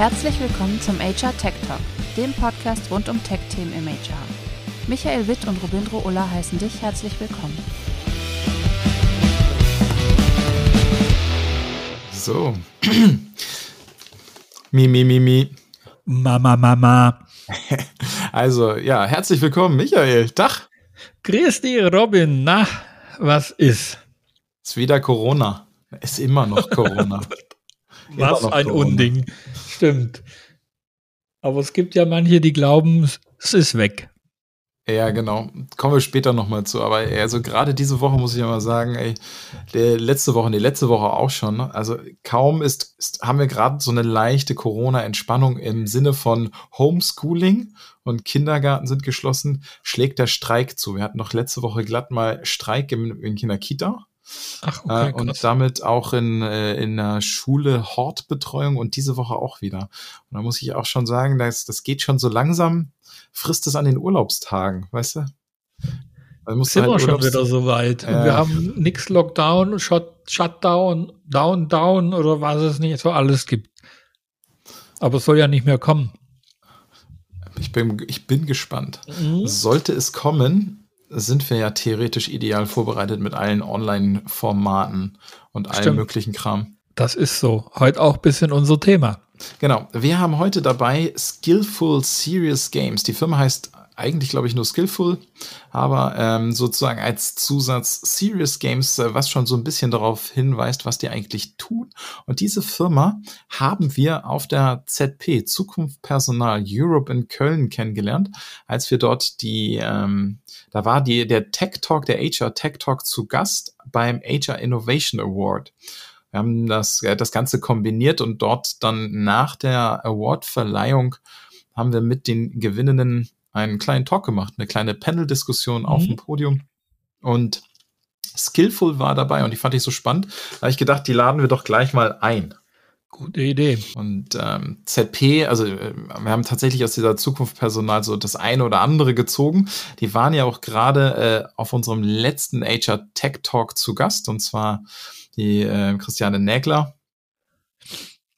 Herzlich willkommen zum HR Tech Talk, dem Podcast rund um Tech-Themen im HR. Michael Witt und Robindro Ulla heißen dich herzlich willkommen. So. mi, mi, mi, mi. Mama, Mama. Also, ja, herzlich willkommen, Michael. Tag. Grüß dich, Robin. Na, was ist? Ist wieder Corona. Ist immer noch Corona. Was ein Corona. Unding. Stimmt. Aber es gibt ja manche, die glauben, es ist weg. Ja, genau. Kommen wir später nochmal zu. Aber also gerade diese Woche muss ich ja mal sagen, ey, der letzte Woche, die letzte Woche auch schon. Ne? Also kaum ist, ist haben wir gerade so eine leichte Corona-Entspannung im Sinne von Homeschooling und Kindergarten sind geschlossen, schlägt der Streik zu. Wir hatten noch letzte Woche glatt mal Streik in, in Kinderkita. Ach, okay, äh, und damit auch in, äh, in der Schule Hortbetreuung und diese Woche auch wieder. Und da muss ich auch schon sagen, das, das geht schon so langsam, frisst es an den Urlaubstagen, weißt du? Dann sind halt wir schon wieder so weit. Äh, wir haben nix Lockdown, Shut, Shutdown, Down, Down oder was es nicht so alles gibt. Aber es soll ja nicht mehr kommen. Ich bin, ich bin gespannt. Mhm. Sollte es kommen, sind wir ja theoretisch ideal vorbereitet mit allen Online-Formaten und Stimmt. allen möglichen Kram. Das ist so. Heute auch ein bisschen unser Thema. Genau. Wir haben heute dabei Skillful Serious Games. Die Firma heißt eigentlich, glaube ich, nur Skillful, aber ähm, sozusagen als Zusatz Serious Games, äh, was schon so ein bisschen darauf hinweist, was die eigentlich tun. Und diese Firma haben wir auf der ZP Zukunft Personal Europe in Köln kennengelernt, als wir dort die, ähm, da war die, der Tech Talk, der HR Tech Talk zu Gast beim HR Innovation Award. Wir haben das, äh, das Ganze kombiniert und dort dann nach der Award-Verleihung haben wir mit den Gewinnenden einen kleinen Talk gemacht, eine kleine Panel-Diskussion mhm. auf dem Podium. Und Skillful war dabei und die fand ich so spannend. Da habe ich gedacht, die laden wir doch gleich mal ein. Gute Idee. Und ähm, ZP, also äh, wir haben tatsächlich aus dieser Zukunftspersonal so das eine oder andere gezogen. Die waren ja auch gerade äh, auf unserem letzten HR Tech Talk zu Gast und zwar die äh, Christiane Nägler.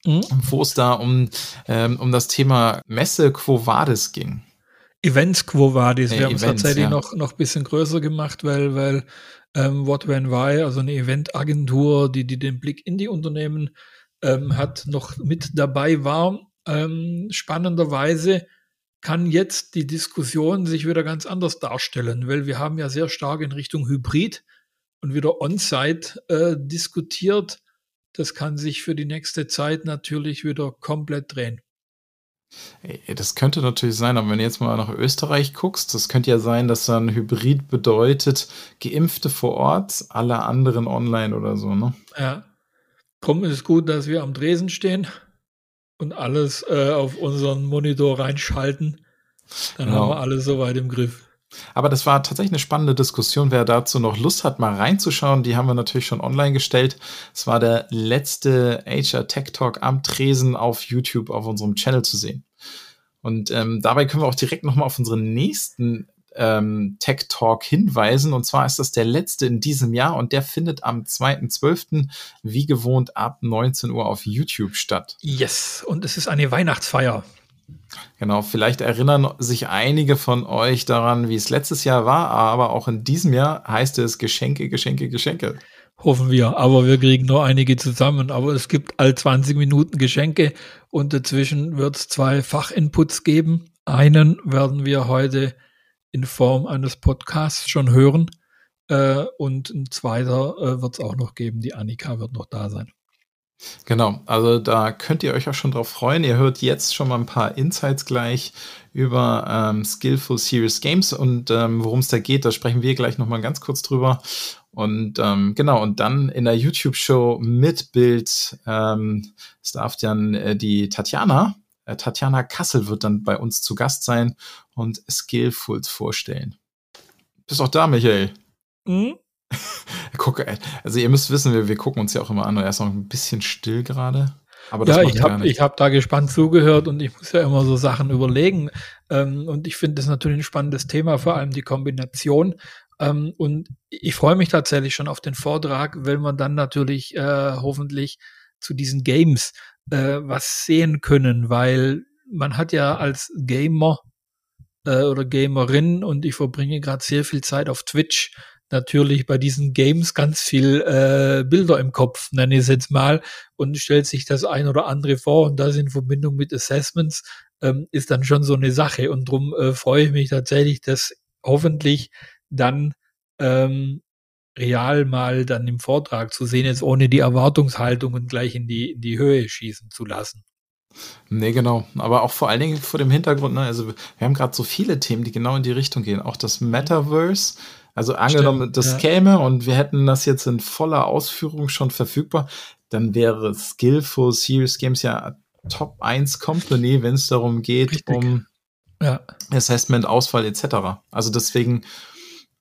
Mhm. Wo es da um, ähm, um das Thema Messe Quo Vadis ging. Events Quo Vadis. Wir haben es tatsächlich ja. noch, noch ein bisschen größer gemacht, weil, weil ähm, What When Why, also eine Eventagentur, die, die den Blick in die Unternehmen ähm, hat, noch mit dabei war. Ähm, spannenderweise kann jetzt die Diskussion sich wieder ganz anders darstellen, weil wir haben ja sehr stark in Richtung Hybrid und wieder On-Site äh, diskutiert. Das kann sich für die nächste Zeit natürlich wieder komplett drehen. Das könnte natürlich sein, aber wenn du jetzt mal nach Österreich guckst, das könnte ja sein, dass dann Hybrid bedeutet, Geimpfte vor Ort, alle anderen online oder so, ne? Ja. Drum ist es gut, dass wir am Dresen stehen und alles äh, auf unseren Monitor reinschalten. Dann genau. haben wir alles soweit im Griff. Aber das war tatsächlich eine spannende Diskussion. Wer dazu noch Lust hat, mal reinzuschauen, die haben wir natürlich schon online gestellt. Es war der letzte HR Tech Talk am Tresen auf YouTube auf unserem Channel zu sehen. Und ähm, dabei können wir auch direkt nochmal auf unseren nächsten ähm, Tech Talk hinweisen. Und zwar ist das der letzte in diesem Jahr und der findet am 2.12. wie gewohnt ab 19 Uhr auf YouTube statt. Yes, und es ist eine Weihnachtsfeier. Genau, vielleicht erinnern sich einige von euch daran, wie es letztes Jahr war, aber auch in diesem Jahr heißt es Geschenke, Geschenke, Geschenke. Hoffen wir, aber wir kriegen nur einige zusammen. Aber es gibt all 20 Minuten Geschenke und dazwischen wird es zwei Fachinputs geben. Einen werden wir heute in Form eines Podcasts schon hören äh, und ein zweiter äh, wird es auch noch geben. Die Annika wird noch da sein. Genau, also da könnt ihr euch auch schon drauf freuen. Ihr hört jetzt schon mal ein paar Insights gleich über ähm, Skillful Serious Games und ähm, worum es da geht, da sprechen wir gleich nochmal ganz kurz drüber. Und ähm, genau, und dann in der YouTube-Show mit Bild ähm, darf dann äh, die Tatjana, äh, Tatjana Kassel wird dann bei uns zu Gast sein und Skillfuls vorstellen. Bist auch da, Michael? Mhm. Guck, also ihr müsst wissen, wir, wir gucken uns ja auch immer an und er ist noch ein bisschen still gerade. Aber das ja, ich habe hab da gespannt zugehört und ich muss ja immer so Sachen überlegen. Ähm, und ich finde das natürlich ein spannendes Thema, vor allem die Kombination. Ähm, und ich freue mich tatsächlich schon auf den Vortrag, weil man dann natürlich äh, hoffentlich zu diesen Games äh, was sehen können, weil man hat ja als Gamer äh, oder Gamerin und ich verbringe gerade sehr viel Zeit auf Twitch natürlich bei diesen Games ganz viel äh, Bilder im Kopf, nenne ich es jetzt mal, und stellt sich das ein oder andere vor und das in Verbindung mit Assessments ähm, ist dann schon so eine Sache und darum äh, freue ich mich tatsächlich, dass hoffentlich dann ähm, real mal dann im Vortrag zu sehen ist, ohne die Erwartungshaltungen gleich in die, in die Höhe schießen zu lassen. Nee, genau. Aber auch vor allen Dingen vor dem Hintergrund, ne, also wir haben gerade so viele Themen, die genau in die Richtung gehen. Auch das Metaverse. Also angenommen, Stimmt, das ja. käme und wir hätten das jetzt in voller Ausführung schon verfügbar, dann wäre Skillful Serious Games ja Top 1 Company, wenn es darum geht, Richtig. um ja. Assessment, Ausfall etc. Also deswegen,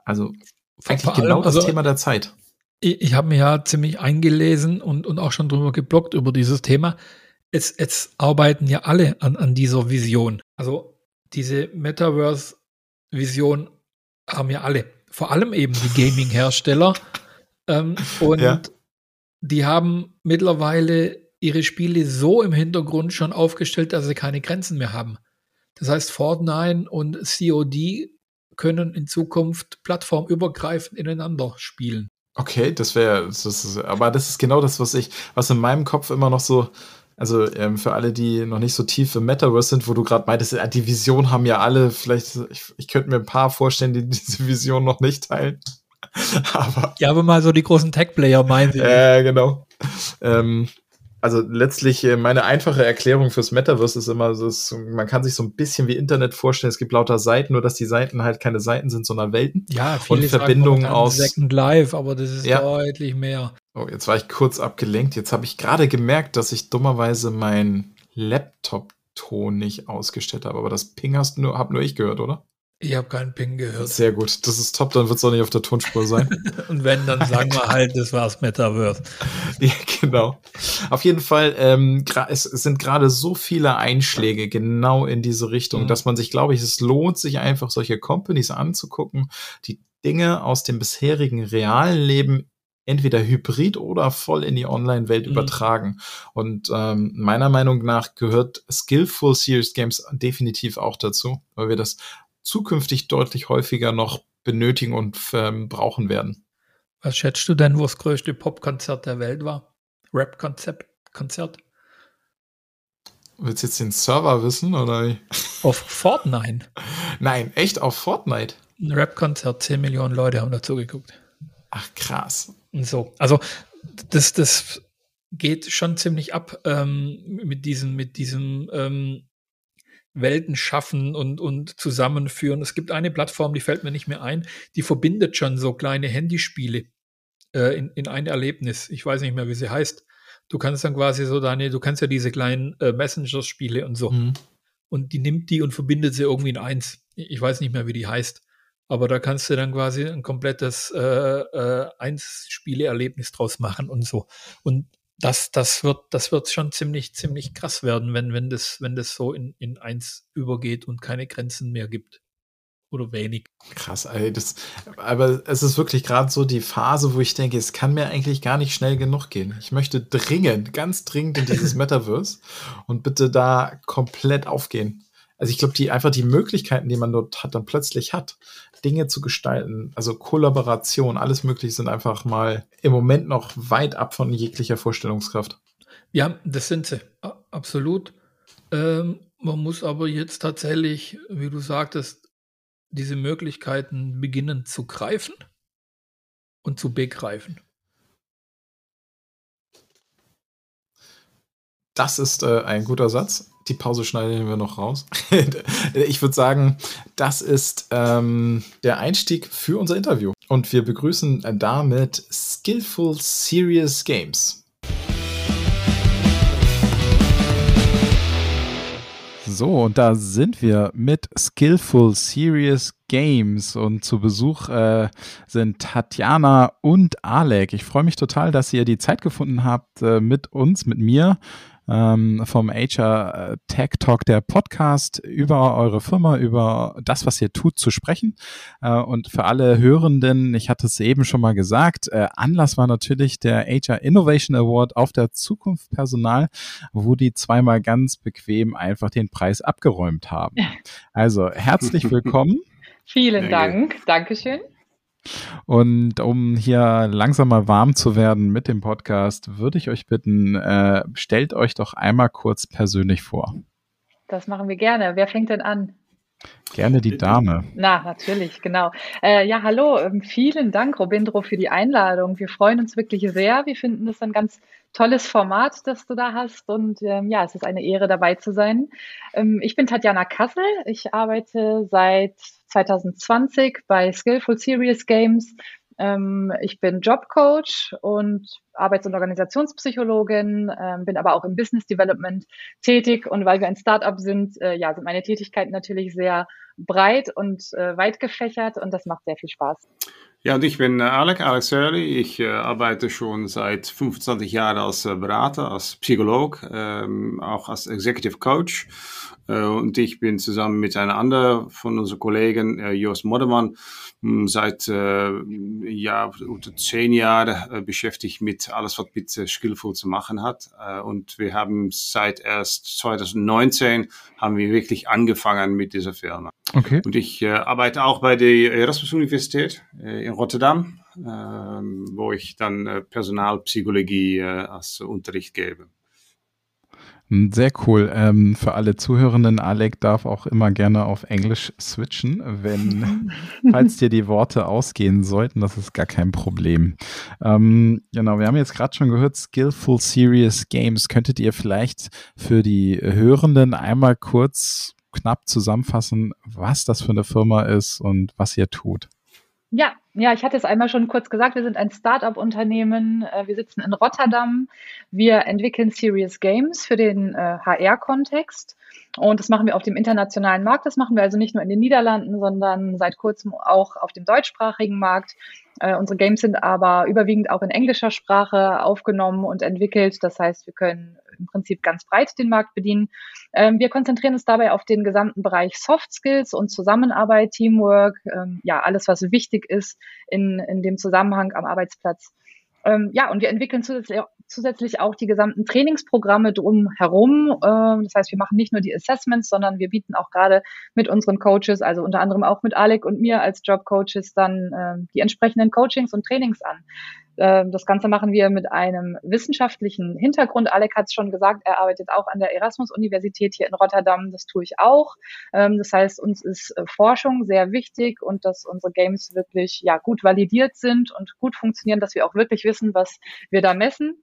also eigentlich allem, genau das also, Thema der Zeit. Ich, ich habe mich ja ziemlich eingelesen und, und auch schon drüber geblockt über dieses Thema es, es arbeiten ja alle an, an dieser Vision. Also diese Metaverse-Vision haben ja alle. Vor allem eben die Gaming-Hersteller. ähm, und ja. die haben mittlerweile ihre Spiele so im Hintergrund schon aufgestellt, dass sie keine Grenzen mehr haben. Das heißt, Fortnite und COD können in Zukunft plattformübergreifend ineinander spielen. Okay, das wäre, aber das ist genau das, was ich, was in meinem Kopf immer noch so also ähm, für alle, die noch nicht so tief im Metaverse sind, wo du gerade meintest, äh, die Vision haben ja alle, vielleicht, ich, ich könnte mir ein paar vorstellen, die diese Vision noch nicht teilen. aber, ja, aber mal so die großen Tech-Player meinen sie. Äh, genau. Ähm, also letztlich äh, meine einfache Erklärung fürs Metaverse ist immer, so, man kann sich so ein bisschen wie Internet vorstellen. Es gibt lauter Seiten, nur dass die Seiten halt keine Seiten sind, sondern Welten. Ja, viele und Verbindungen aus Second Life, aber das ist ja. deutlich mehr. Oh, jetzt war ich kurz abgelenkt. Jetzt habe ich gerade gemerkt, dass ich dummerweise meinen Laptop-Ton nicht ausgestellt habe. Aber das Ping hast nur, hab nur ich gehört, oder? Ich habe keinen Ping gehört. Sehr gut, das ist top, dann wird es auch nicht auf der Tonspur sein. Und wenn, dann sagen wir halt, das war's Metaverse. ja, genau. Auf jeden Fall, ähm, es sind gerade so viele Einschläge genau in diese Richtung, mhm. dass man sich, glaube ich, es lohnt sich einfach, solche Companies anzugucken, die Dinge aus dem bisherigen realen Leben entweder hybrid oder voll in die Online-Welt mhm. übertragen. Und ähm, meiner Meinung nach gehört Skillful Serious Games definitiv auch dazu, weil wir das zukünftig deutlich häufiger noch benötigen und ähm, brauchen werden. Was schätzt du denn, wo das größte Popkonzert der Welt war? Rap-Konzert? Konzert? Willst du jetzt den Server wissen oder? Auf Fortnite. Nein, echt auf Fortnite. Ein Rap-Konzert, 10 Millionen Leute haben dazu geguckt. Ach krass. Und so. Also das, das geht schon ziemlich ab ähm, mit diesem, mit diesem ähm, Welten schaffen und, und zusammenführen. Es gibt eine Plattform, die fällt mir nicht mehr ein, die verbindet schon so kleine Handyspiele äh, in, in ein Erlebnis. Ich weiß nicht mehr, wie sie heißt. Du kannst dann quasi so deine, du kannst ja diese kleinen äh, Messenger-Spiele und so. Mhm. Und die nimmt die und verbindet sie irgendwie in eins. Ich weiß nicht mehr, wie die heißt. Aber da kannst du dann quasi ein komplettes äh, äh, Eins-Spiele-Erlebnis draus machen und so. Und das, das wird, das wird schon ziemlich, ziemlich krass werden, wenn, wenn das, wenn das so in, in eins übergeht und keine Grenzen mehr gibt. Oder wenig. Krass, ey, das, aber es ist wirklich gerade so die Phase, wo ich denke, es kann mir eigentlich gar nicht schnell genug gehen. Ich möchte dringend, ganz dringend in dieses Metaverse und bitte da komplett aufgehen. Also ich glaube, die einfach die Möglichkeiten, die man dort hat, dann plötzlich hat, Dinge zu gestalten, also Kollaboration, alles Mögliche sind einfach mal im Moment noch weit ab von jeglicher Vorstellungskraft. Ja, das sind sie, absolut. Ähm, man muss aber jetzt tatsächlich, wie du sagtest, diese Möglichkeiten beginnen zu greifen und zu begreifen. Das ist äh, ein guter Satz. Die Pause schneiden wir noch raus. ich würde sagen, das ist ähm, der Einstieg für unser Interview. Und wir begrüßen damit Skillful Serious Games. So, und da sind wir mit Skillful Serious Games und zu Besuch äh, sind Tatjana und Alek. Ich freue mich total, dass ihr die Zeit gefunden habt, äh, mit uns, mit mir ähm, vom HR Tech Talk, der Podcast über eure Firma, über das, was ihr tut, zu sprechen. Äh, und für alle Hörenden, ich hatte es eben schon mal gesagt, äh, Anlass war natürlich der HR Innovation Award auf der Zukunft Personal, wo die zweimal ganz bequem einfach den Preis abgeräumt haben. Also herzlich willkommen. Vielen Dank. Dankeschön. Und um hier langsam mal warm zu werden mit dem Podcast, würde ich euch bitten, äh, stellt euch doch einmal kurz persönlich vor. Das machen wir gerne. Wer fängt denn an? Gerne die Dame. Na, natürlich, genau. Äh, ja, hallo, ähm, vielen Dank, Robindro, für die Einladung. Wir freuen uns wirklich sehr. Wir finden es ein ganz tolles Format, das du da hast. Und ähm, ja, es ist eine Ehre, dabei zu sein. Ähm, ich bin Tatjana Kassel. Ich arbeite seit 2020 bei Skillful Serious Games. Ähm, ich bin Jobcoach und Arbeits- und Organisationspsychologin, ähm, bin aber auch im Business Development tätig. Und weil wir ein Startup sind, äh, ja, sind meine Tätigkeiten natürlich sehr breit und äh, weit gefächert und das macht sehr viel Spaß. Ja, und ich bin äh, Alec, Alex Hurley. Ich äh, arbeite schon seit 25 Jahren als äh, Berater, als Psycholog, ähm, auch als Executive Coach. Äh, und ich bin zusammen mit einer anderen von unseren Kollegen, Jos Moddermann, seit äh, ja, unter zehn Jahren beschäftigt mit alles, was mit Skillful zu machen hat. und wir haben seit erst 2019 haben wir wirklich angefangen mit dieser Firma. Okay. Und ich arbeite auch bei der Erasmus Universität in Rotterdam, ähm, wo ich dann Personalpsychologie als Unterricht gebe. Sehr cool. Ähm, für alle Zuhörenden, Alec darf auch immer gerne auf Englisch switchen, wenn, falls dir die Worte ausgehen sollten, das ist gar kein Problem. Ähm, genau, wir haben jetzt gerade schon gehört, Skillful Serious Games. Könntet ihr vielleicht für die Hörenden einmal kurz knapp zusammenfassen, was das für eine Firma ist und was ihr tut? Ja, ja, ich hatte es einmal schon kurz gesagt, wir sind ein Start-up-Unternehmen. Äh, wir sitzen in Rotterdam. Wir entwickeln Serious Games für den HR-Kontext. Äh, und das machen wir auf dem internationalen Markt. Das machen wir also nicht nur in den Niederlanden, sondern seit kurzem auch auf dem deutschsprachigen Markt. Äh, unsere Games sind aber überwiegend auch in englischer Sprache aufgenommen und entwickelt. Das heißt, wir können im Prinzip ganz breit den Markt bedienen. Ähm, wir konzentrieren uns dabei auf den gesamten Bereich Soft Skills und Zusammenarbeit, Teamwork, ähm, ja, alles, was wichtig ist in, in dem Zusammenhang am Arbeitsplatz. Ähm, ja, und wir entwickeln zusätzlich, zusätzlich auch die gesamten Trainingsprogramme drumherum. Ähm, das heißt, wir machen nicht nur die Assessments, sondern wir bieten auch gerade mit unseren Coaches, also unter anderem auch mit Alec und mir als Jobcoaches, dann ähm, die entsprechenden Coachings und Trainings an. Ähm, das Ganze machen wir mit einem wissenschaftlichen Hintergrund. Alec hat es schon gesagt, er arbeitet auch an der Erasmus-Universität hier in Rotterdam. Das tue ich auch. Ähm, das heißt, uns ist äh, Forschung sehr wichtig und dass unsere Games wirklich ja, gut validiert sind und gut funktionieren, dass wir auch wirklich wissen, was wir da messen.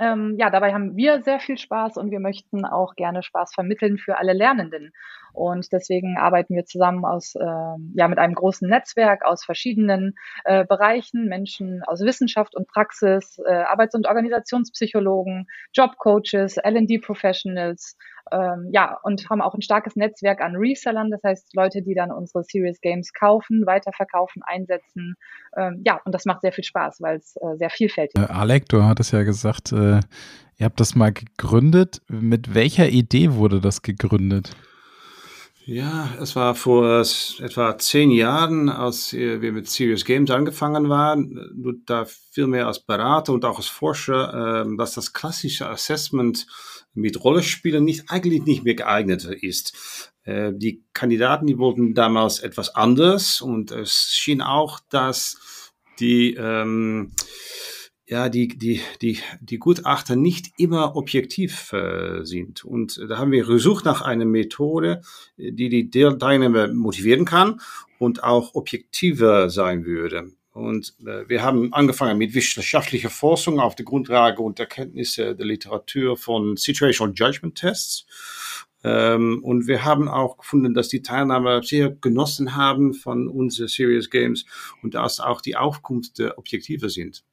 Ähm, ja, dabei haben wir sehr viel Spaß und wir möchten auch gerne Spaß vermitteln für alle Lernenden. Und deswegen arbeiten wir zusammen aus, äh, ja, mit einem großen Netzwerk aus verschiedenen äh, Bereichen, Menschen aus Wissenschaft und Praxis, äh, Arbeits- und Organisationspsychologen, Jobcoaches, L&D-Professionals, ähm, ja, und haben auch ein starkes Netzwerk an Resellern, das heißt Leute, die dann unsere Serious Games kaufen, weiterverkaufen, einsetzen. Ähm, ja, und das macht sehr viel Spaß, weil es äh, sehr vielfältig ist. Äh, Alec, du hattest ja gesagt, äh, ihr habt das mal gegründet. Mit welcher Idee wurde das gegründet? Ja, es war vor etwa zehn Jahren, als wir mit Serious Games angefangen waren, nur da viel mehr als Berater und auch als Forscher, ähm, dass das klassische Assessment mit Rollenspielen nicht, eigentlich nicht mehr geeignet ist. Äh, die Kandidaten, die wollten damals etwas anders und es schien auch, dass die, ähm, ja, die, die, die, die Gutachter nicht immer objektiv äh, sind. Und da haben wir gesucht nach einer Methode, die die Teilnehmer motivieren kann und auch objektiver sein würde. Und äh, wir haben angefangen mit wissenschaftlicher Forschung auf der Grundlage und Erkenntnisse der Literatur von Situational Judgment Tests. Ähm, und wir haben auch gefunden, dass die Teilnehmer sehr genossen haben von unseren Serious Games und dass auch die Aufkunft objektiver sind.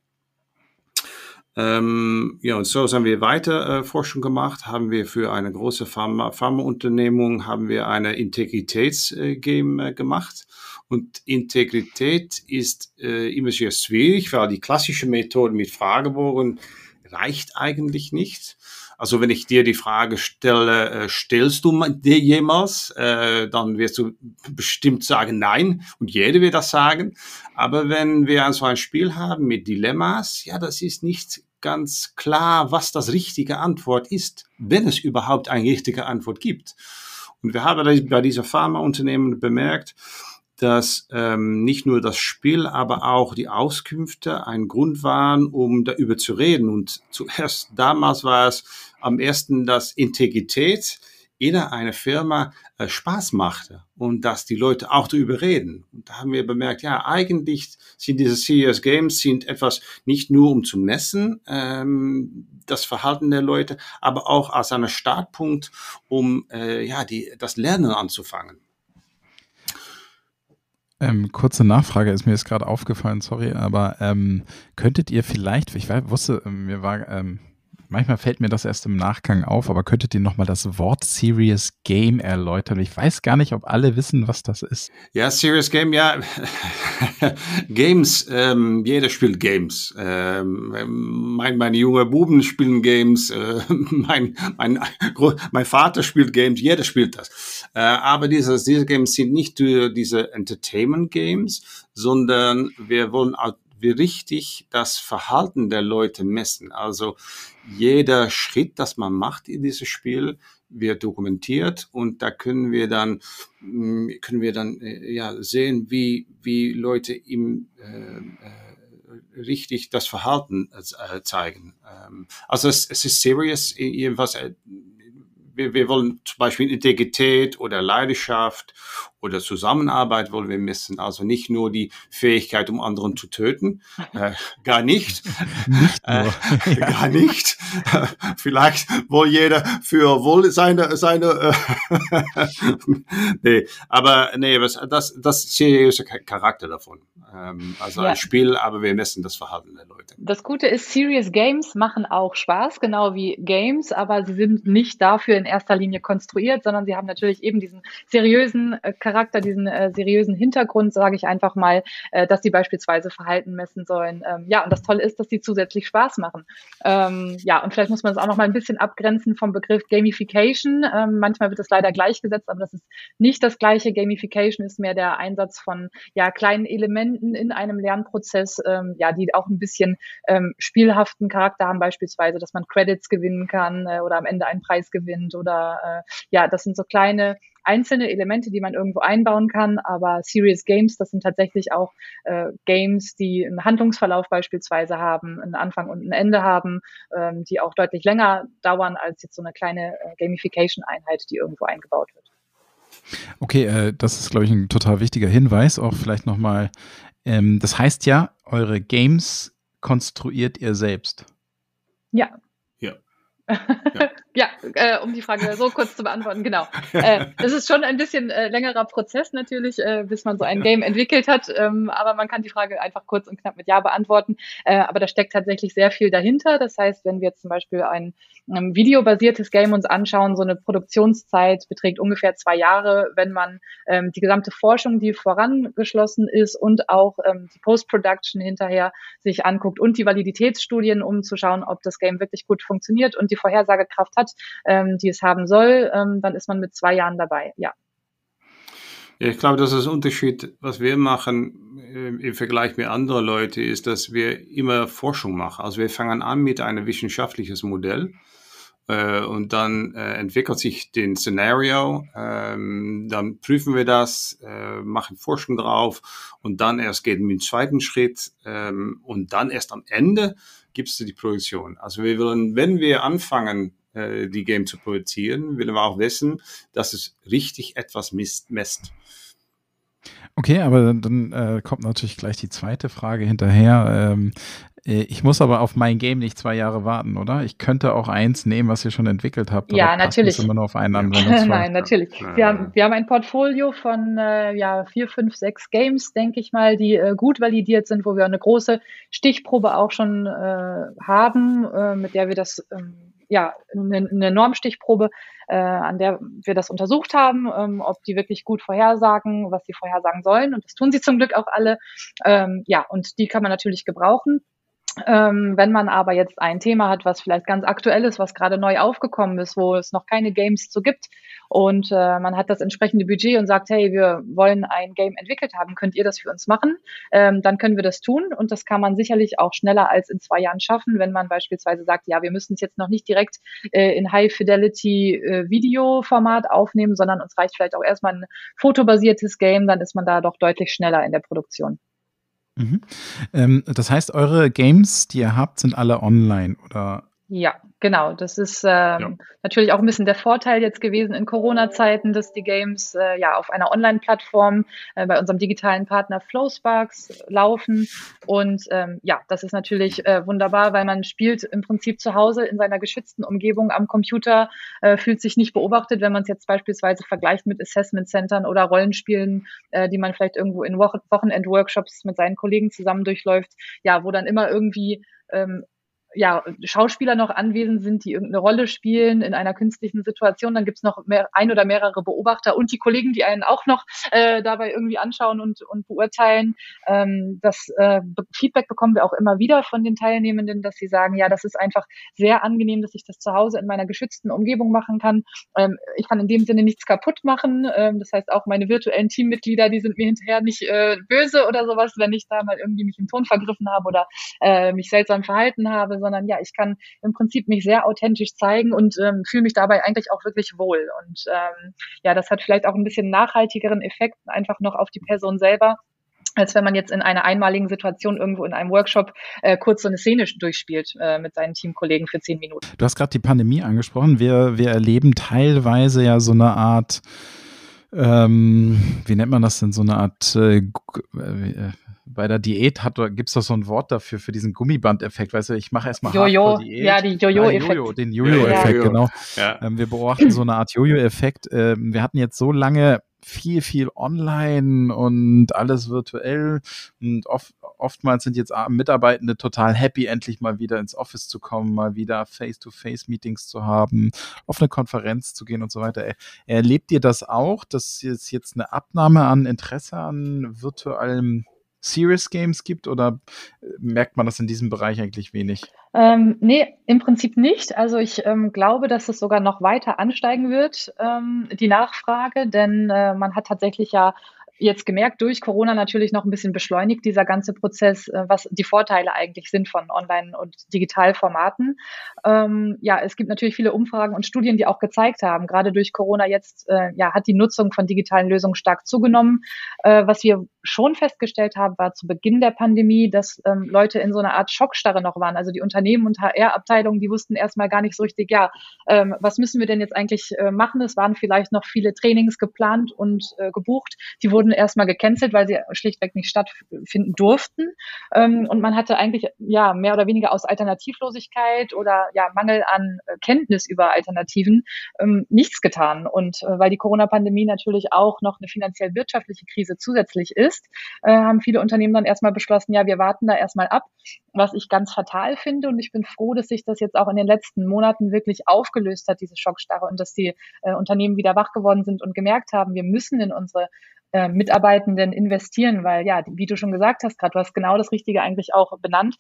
Ähm, ja, und so haben wir weiter äh, Forschung gemacht, haben wir für eine große Pharma, Pharmaunternehmung haben wir eine Integritätsgame äh, gemacht. Und Integrität ist äh, immer sehr schwierig, weil die klassische Methode mit Fragebogen reicht eigentlich nicht. Also wenn ich dir die Frage stelle, äh, stellst du dir jemals, äh, dann wirst du bestimmt sagen nein und jeder wird das sagen. Aber wenn wir so ein Spiel haben mit Dilemmas, ja, das ist nicht ganz klar, was das richtige Antwort ist, wenn es überhaupt eine richtige Antwort gibt. Und wir haben bei dieser Pharmaunternehmen bemerkt, dass ähm, nicht nur das Spiel, aber auch die Auskünfte ein Grund waren, um darüber zu reden. Und zuerst damals war es am ersten, dass Integrität in einer Firma äh, Spaß machte und dass die Leute auch darüber reden. Und da haben wir bemerkt, ja, eigentlich sind diese Serious Games sind etwas nicht nur um zu messen, ähm, das Verhalten der Leute, aber auch als ein Startpunkt, um äh, ja, die, das Lernen anzufangen. Ähm, kurze Nachfrage ist mir jetzt gerade aufgefallen, sorry, aber ähm, könntet ihr vielleicht, ich wusste, ähm, mir war, ähm, manchmal fällt mir das erst im Nachgang auf, aber könntet ihr nochmal das Wort Serious Game erläutern? Ich weiß gar nicht, ob alle wissen, was das ist. Ja, Serious Game, ja. Games, ähm, jeder spielt Games. Ähm, mein, meine junge Buben spielen Games, äh, mein, mein, mein Vater spielt Games, jeder spielt das. Äh, aber diese, diese Games sind nicht diese Entertainment Games, sondern wir wollen wir richtig das Verhalten der Leute messen. Also jeder Schritt, das man macht in dieses Spiel, wird dokumentiert und da können wir dann mm, können wir dann äh, ja sehen, wie wie Leute im äh, äh, richtig das Verhalten äh, zeigen. Ähm, also es, es ist serious, jedenfalls wir, wir wollen zum Beispiel Integrität oder Leidenschaft oder Zusammenarbeit wollen wir messen. Also nicht nur die Fähigkeit, um anderen zu töten, äh, gar nicht, nicht äh, ja. gar nicht. Vielleicht wohl jeder für wohl seine seine. Äh, nee, aber nee, was, das das seriöse Charakter davon. Ähm, also ja. ein Spiel, aber wir messen das Verhalten der Leute. Das Gute ist, Serious Games machen auch Spaß, genau wie Games, aber sie sind nicht dafür in erster Linie konstruiert, sondern sie haben natürlich eben diesen seriösen äh, Charakter, diesen äh, seriösen Hintergrund, sage ich einfach mal, äh, dass sie beispielsweise Verhalten messen sollen. Ähm, ja, und das Tolle ist, dass sie zusätzlich Spaß machen. Ähm, ja, und vielleicht muss man es auch noch mal ein bisschen abgrenzen vom Begriff Gamification. Ähm, manchmal wird es leider gleichgesetzt, aber das ist nicht das gleiche. Gamification ist mehr der Einsatz von ja, kleinen Elementen in einem Lernprozess, ähm, ja, die auch ein bisschen ähm, spielhaften Charakter haben, beispielsweise, dass man Credits gewinnen kann äh, oder am Ende einen Preis gewinnt oder äh, ja, das sind so kleine einzelne Elemente, die man irgendwo einbauen kann, aber Serious Games, das sind tatsächlich auch äh, Games, die einen Handlungsverlauf beispielsweise haben, einen Anfang und ein Ende haben, ähm, die auch deutlich länger dauern als jetzt so eine kleine äh, Gamification-Einheit, die irgendwo eingebaut wird. Okay, äh, das ist, glaube ich, ein total wichtiger Hinweis. Auch vielleicht nochmal, ähm, das heißt ja, eure Games konstruiert ihr selbst. Ja. Ja. Ja, ja äh, um die Frage so kurz zu beantworten, genau. Äh, das ist schon ein bisschen äh, längerer Prozess natürlich, äh, bis man so ein Game entwickelt hat, ähm, aber man kann die Frage einfach kurz und knapp mit Ja beantworten. Äh, aber da steckt tatsächlich sehr viel dahinter. Das heißt, wenn wir jetzt zum Beispiel ein ähm, videobasiertes Game uns anschauen, so eine Produktionszeit beträgt ungefähr zwei Jahre, wenn man ähm, die gesamte Forschung, die vorangeschlossen ist und auch ähm, die Post-Production hinterher sich anguckt und die Validitätsstudien, um zu schauen, ob das Game wirklich gut funktioniert und die Vorhersagekraft hat, ähm, die es haben soll, ähm, dann ist man mit zwei Jahren dabei, ja. Ich glaube, dass das Unterschied, was wir machen äh, im Vergleich mit anderen Leuten, ist, dass wir immer Forschung machen. Also wir fangen an mit einem wissenschaftliches Modell äh, und dann äh, entwickelt sich den Szenario, ähm, dann prüfen wir das, äh, machen Forschung drauf und dann erst geht mit dem zweiten Schritt ähm, und dann erst am Ende gibt es die Produktion. Also wir wollen, wenn wir anfangen, äh, die Game zu produzieren, wollen wir auch wissen, dass es richtig etwas misst, messt. Okay, aber dann äh, kommt natürlich gleich die zweite Frage hinterher. Ähm, äh, ich muss aber auf mein Game nicht zwei Jahre warten, oder? Ich könnte auch eins nehmen, was ihr schon entwickelt habt. Ja, natürlich. Immer nur auf einen Nein, natürlich. Wir haben, wir haben ein Portfolio von äh, ja, vier, fünf, sechs Games, denke ich mal, die äh, gut validiert sind, wo wir eine große Stichprobe auch schon äh, haben, äh, mit der wir das ähm, ja, eine, eine Normstichprobe, äh, an der wir das untersucht haben, ähm, ob die wirklich gut vorhersagen, was sie vorhersagen sollen. Und das tun sie zum Glück auch alle. Ähm, ja, und die kann man natürlich gebrauchen. Ähm, wenn man aber jetzt ein Thema hat, was vielleicht ganz aktuell ist, was gerade neu aufgekommen ist, wo es noch keine Games zu gibt und äh, man hat das entsprechende Budget und sagt, hey, wir wollen ein Game entwickelt haben, könnt ihr das für uns machen? Ähm, dann können wir das tun und das kann man sicherlich auch schneller als in zwei Jahren schaffen, wenn man beispielsweise sagt, ja, wir müssen es jetzt noch nicht direkt äh, in High-Fidelity-Video-Format äh, aufnehmen, sondern uns reicht vielleicht auch erstmal ein fotobasiertes Game, dann ist man da doch deutlich schneller in der Produktion. Mhm. Ähm, das heißt, eure Games, die ihr habt, sind alle online oder ja, genau. Das ist ähm, ja. natürlich auch ein bisschen der Vorteil jetzt gewesen in Corona-Zeiten, dass die Games äh, ja auf einer Online-Plattform äh, bei unserem digitalen Partner Flowsparks laufen. Und ähm, ja, das ist natürlich äh, wunderbar, weil man spielt im Prinzip zu Hause in seiner geschützten Umgebung am Computer, äh, fühlt sich nicht beobachtet, wenn man es jetzt beispielsweise vergleicht mit Assessment-Centern oder Rollenspielen, äh, die man vielleicht irgendwo in Wo Wochenend-Workshops mit seinen Kollegen zusammen durchläuft, ja, wo dann immer irgendwie ähm, ja, Schauspieler noch anwesend sind, die irgendeine Rolle spielen in einer künstlichen Situation. Dann gibt's noch mehr, ein oder mehrere Beobachter und die Kollegen, die einen auch noch äh, dabei irgendwie anschauen und, und beurteilen. Ähm, das äh, Feedback bekommen wir auch immer wieder von den Teilnehmenden, dass sie sagen, ja, das ist einfach sehr angenehm, dass ich das zu Hause in meiner geschützten Umgebung machen kann. Ähm, ich kann in dem Sinne nichts kaputt machen. Ähm, das heißt, auch meine virtuellen Teammitglieder, die sind mir hinterher nicht äh, böse oder sowas, wenn ich da mal irgendwie mich im Ton vergriffen habe oder äh, mich seltsam verhalten habe sondern ja, ich kann im Prinzip mich sehr authentisch zeigen und ähm, fühle mich dabei eigentlich auch wirklich wohl. Und ähm, ja, das hat vielleicht auch ein bisschen nachhaltigeren Effekt einfach noch auf die Person selber als wenn man jetzt in einer einmaligen Situation irgendwo in einem Workshop äh, kurz so eine Szene durchspielt äh, mit seinen Teamkollegen für zehn Minuten. Du hast gerade die Pandemie angesprochen. Wir, wir erleben teilweise ja so eine Art ähm, wie nennt man das denn, so eine Art äh, äh bei der Diät hat gibt es doch so ein Wort dafür, für diesen Gummibandeffekt. Weißt du, ich mache erstmal Jojo, ja, die Jojo-Effekt. Jojo, den Jojo-Effekt, ja. genau. Ja. Ähm, wir beobachten so eine Art Jojo-Effekt. Ähm, wir hatten jetzt so lange viel, viel online und alles virtuell und oft, oftmals sind jetzt Mitarbeitende total happy, endlich mal wieder ins Office zu kommen, mal wieder Face-to-Face-Meetings zu haben, auf eine Konferenz zu gehen und so weiter. Erlebt ihr das auch, dass es jetzt eine Abnahme an Interesse an virtuellem Serious Games gibt oder äh, merkt man das in diesem Bereich eigentlich wenig? Ähm, nee, im Prinzip nicht. Also ich ähm, glaube, dass es sogar noch weiter ansteigen wird, ähm, die Nachfrage, denn äh, man hat tatsächlich ja jetzt gemerkt, durch Corona natürlich noch ein bisschen beschleunigt, dieser ganze Prozess, äh, was die Vorteile eigentlich sind von Online- und Digitalformaten. Ähm, ja, es gibt natürlich viele Umfragen und Studien, die auch gezeigt haben, gerade durch Corona jetzt, äh, ja, hat die Nutzung von digitalen Lösungen stark zugenommen. Äh, was wir schon festgestellt haben, war zu Beginn der Pandemie, dass ähm, Leute in so einer Art Schockstarre noch waren. Also die Unternehmen und HR-Abteilungen, die wussten erstmal gar nicht so richtig, ja, ähm, was müssen wir denn jetzt eigentlich äh, machen? Es waren vielleicht noch viele Trainings geplant und äh, gebucht. Die wurden erstmal gecancelt, weil sie schlichtweg nicht stattfinden durften. Ähm, und man hatte eigentlich ja mehr oder weniger aus Alternativlosigkeit oder ja Mangel an Kenntnis über Alternativen ähm, nichts getan. Und äh, weil die Corona-Pandemie natürlich auch noch eine finanziell wirtschaftliche Krise zusätzlich ist, ist, äh, haben viele Unternehmen dann erstmal beschlossen, ja, wir warten da erstmal ab, was ich ganz fatal finde. Und ich bin froh, dass sich das jetzt auch in den letzten Monaten wirklich aufgelöst hat, diese Schockstarre, und dass die äh, Unternehmen wieder wach geworden sind und gemerkt haben, wir müssen in unsere äh, Mitarbeitenden investieren, weil ja, wie du schon gesagt hast, gerade du hast genau das Richtige eigentlich auch benannt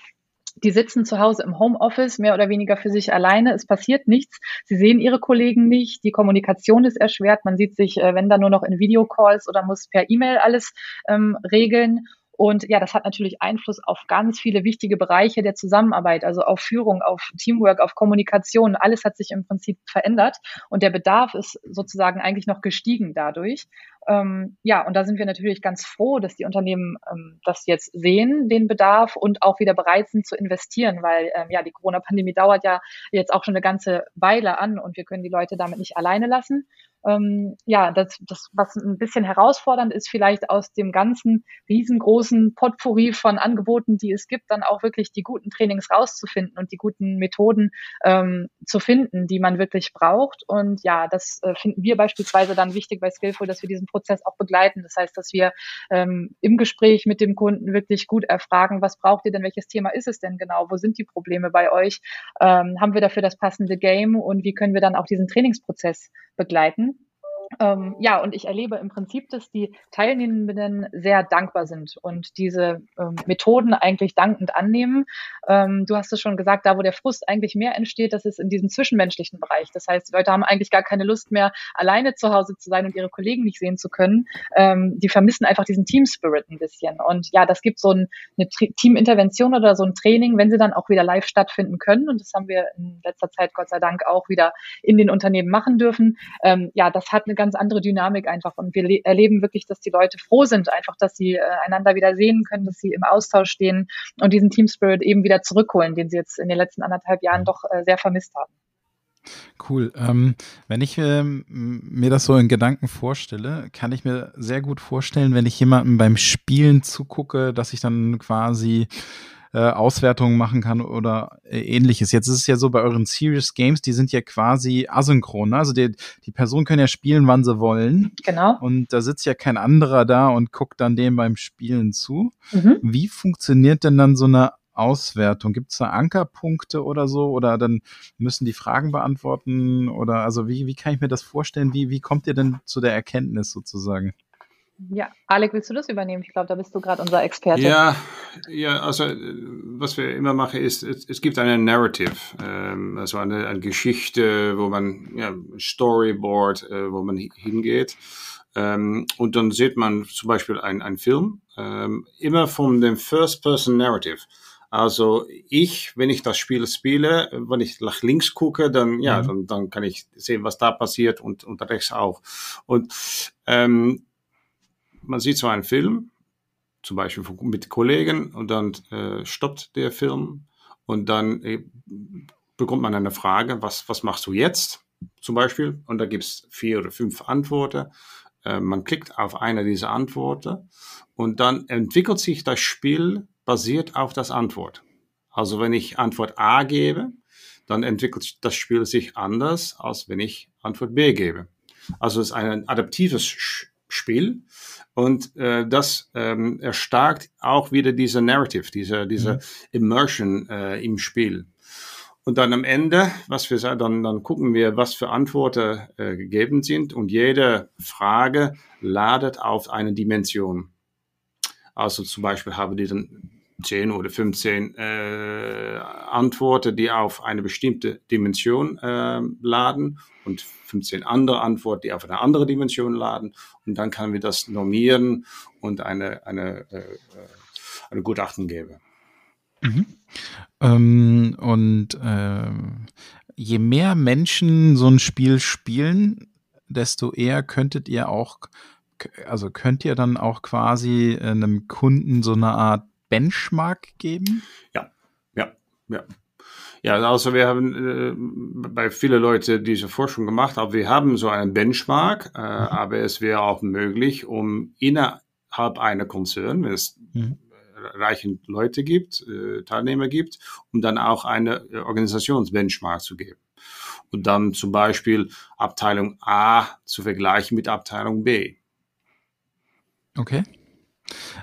die sitzen zu Hause im Homeoffice, mehr oder weniger für sich alleine. Es passiert nichts. Sie sehen ihre Kollegen nicht. Die Kommunikation ist erschwert. Man sieht sich, äh, wenn dann nur noch in Videocalls oder muss per E-Mail alles ähm, regeln. Und ja, das hat natürlich Einfluss auf ganz viele wichtige Bereiche der Zusammenarbeit, also auf Führung, auf Teamwork, auf Kommunikation. Alles hat sich im Prinzip verändert und der Bedarf ist sozusagen eigentlich noch gestiegen dadurch. Ähm, ja, und da sind wir natürlich ganz froh, dass die Unternehmen ähm, das jetzt sehen, den Bedarf und auch wieder bereit sind zu investieren, weil ähm, ja die Corona-Pandemie dauert ja jetzt auch schon eine ganze Weile an und wir können die Leute damit nicht alleine lassen ähm, ja, das, das, was ein bisschen herausfordernd ist, vielleicht aus dem ganzen riesengroßen Potpourri von Angeboten, die es gibt, dann auch wirklich die guten Trainings rauszufinden und die guten Methoden ähm, zu finden, die man wirklich braucht. Und ja, das äh, finden wir beispielsweise dann wichtig bei Skillful, dass wir diesen Prozess auch begleiten. Das heißt, dass wir ähm, im Gespräch mit dem Kunden wirklich gut erfragen, was braucht ihr denn, welches Thema ist es denn genau, wo sind die Probleme bei euch, ähm, haben wir dafür das passende Game und wie können wir dann auch diesen Trainingsprozess begleiten. Ähm, ja, und ich erlebe im Prinzip, dass die Teilnehmenden sehr dankbar sind und diese ähm, Methoden eigentlich dankend annehmen. Ähm, du hast es schon gesagt, da wo der Frust eigentlich mehr entsteht, das ist in diesem zwischenmenschlichen Bereich. Das heißt, die Leute haben eigentlich gar keine Lust mehr, alleine zu Hause zu sein und ihre Kollegen nicht sehen zu können. Ähm, die vermissen einfach diesen Team Spirit ein bisschen. Und ja, das gibt so ein, eine Teamintervention oder so ein Training, wenn sie dann auch wieder live stattfinden können. Und das haben wir in letzter Zeit Gott sei Dank auch wieder in den Unternehmen machen dürfen. Ähm, ja, das hat eine ganz andere Dynamik einfach. Und wir erleben wirklich, dass die Leute froh sind, einfach, dass sie äh, einander wieder sehen können, dass sie im Austausch stehen und diesen Team Spirit eben wieder zurückholen, den sie jetzt in den letzten anderthalb Jahren doch äh, sehr vermisst haben. Cool. Ähm, wenn ich ähm, mir das so in Gedanken vorstelle, kann ich mir sehr gut vorstellen, wenn ich jemandem beim Spielen zugucke, dass ich dann quasi äh, Auswertungen machen kann oder äh, ähnliches. Jetzt ist es ja so bei euren Serious Games, die sind ja quasi asynchron. Ne? Also die, die Personen können ja spielen, wann sie wollen. Genau. Und da sitzt ja kein anderer da und guckt dann dem beim Spielen zu. Mhm. Wie funktioniert denn dann so eine Auswertung? Gibt es da Ankerpunkte oder so? Oder dann müssen die Fragen beantworten? Oder also wie, wie kann ich mir das vorstellen? Wie, wie kommt ihr denn zu der Erkenntnis sozusagen? Ja, Alec, willst du das übernehmen? Ich glaube, da bist du gerade unser Experte. Ja, ja, also was wir immer machen ist, es, es gibt eine Narrative, ähm, also eine, eine, Geschichte, wo man, ja, Storyboard, äh, wo man hingeht. Ähm, und dann sieht man zum Beispiel einen Film, ähm, immer von dem First-Person-Narrative. Also ich, wenn ich das Spiel spiele, wenn ich nach links gucke, dann ja, mhm. dann, dann kann ich sehen, was da passiert und, und rechts auch. Und ähm, man sieht so einen Film, zum Beispiel mit Kollegen, und dann äh, stoppt der Film und dann äh, bekommt man eine Frage, was, was machst du jetzt? Zum Beispiel, und da gibt es vier oder fünf Antworten. Äh, man klickt auf eine dieser Antworten und dann entwickelt sich das Spiel basiert auf das Antwort. Also wenn ich Antwort A gebe, dann entwickelt das Spiel sich anders, als wenn ich Antwort B gebe. Also es ist ein adaptives Spiel. Und äh, das ähm, erstarkt auch wieder diese Narrative, diese, diese mhm. Immersion äh, im Spiel. Und dann am Ende, was wir sagen, dann, dann gucken wir, was für Antworten äh, gegeben sind. Und jede Frage ladet auf eine Dimension. Also zum Beispiel haben die dann 10 oder 15 äh, Antworten, die auf eine bestimmte Dimension äh, laden und 15 andere Antworten, die auf eine andere Dimension laden. Und dann können wir das normieren und eine, eine, äh, äh eine Gutachten geben. Mhm. Ähm, und äh, je mehr Menschen so ein Spiel spielen, desto eher könntet ihr auch, also könnt ihr dann auch quasi einem Kunden so eine Art Benchmark geben? Ja, ja, ja. Ja, also wir haben äh, bei vielen Leuten diese Forschung gemacht, aber wir haben so einen Benchmark, äh, mhm. aber es wäre auch möglich, um innerhalb einer Konzern, wenn es mhm. reichend Leute gibt, äh, Teilnehmer gibt, um dann auch eine Organisationsbenchmark zu geben. Und dann zum Beispiel Abteilung A zu vergleichen mit Abteilung B. Okay.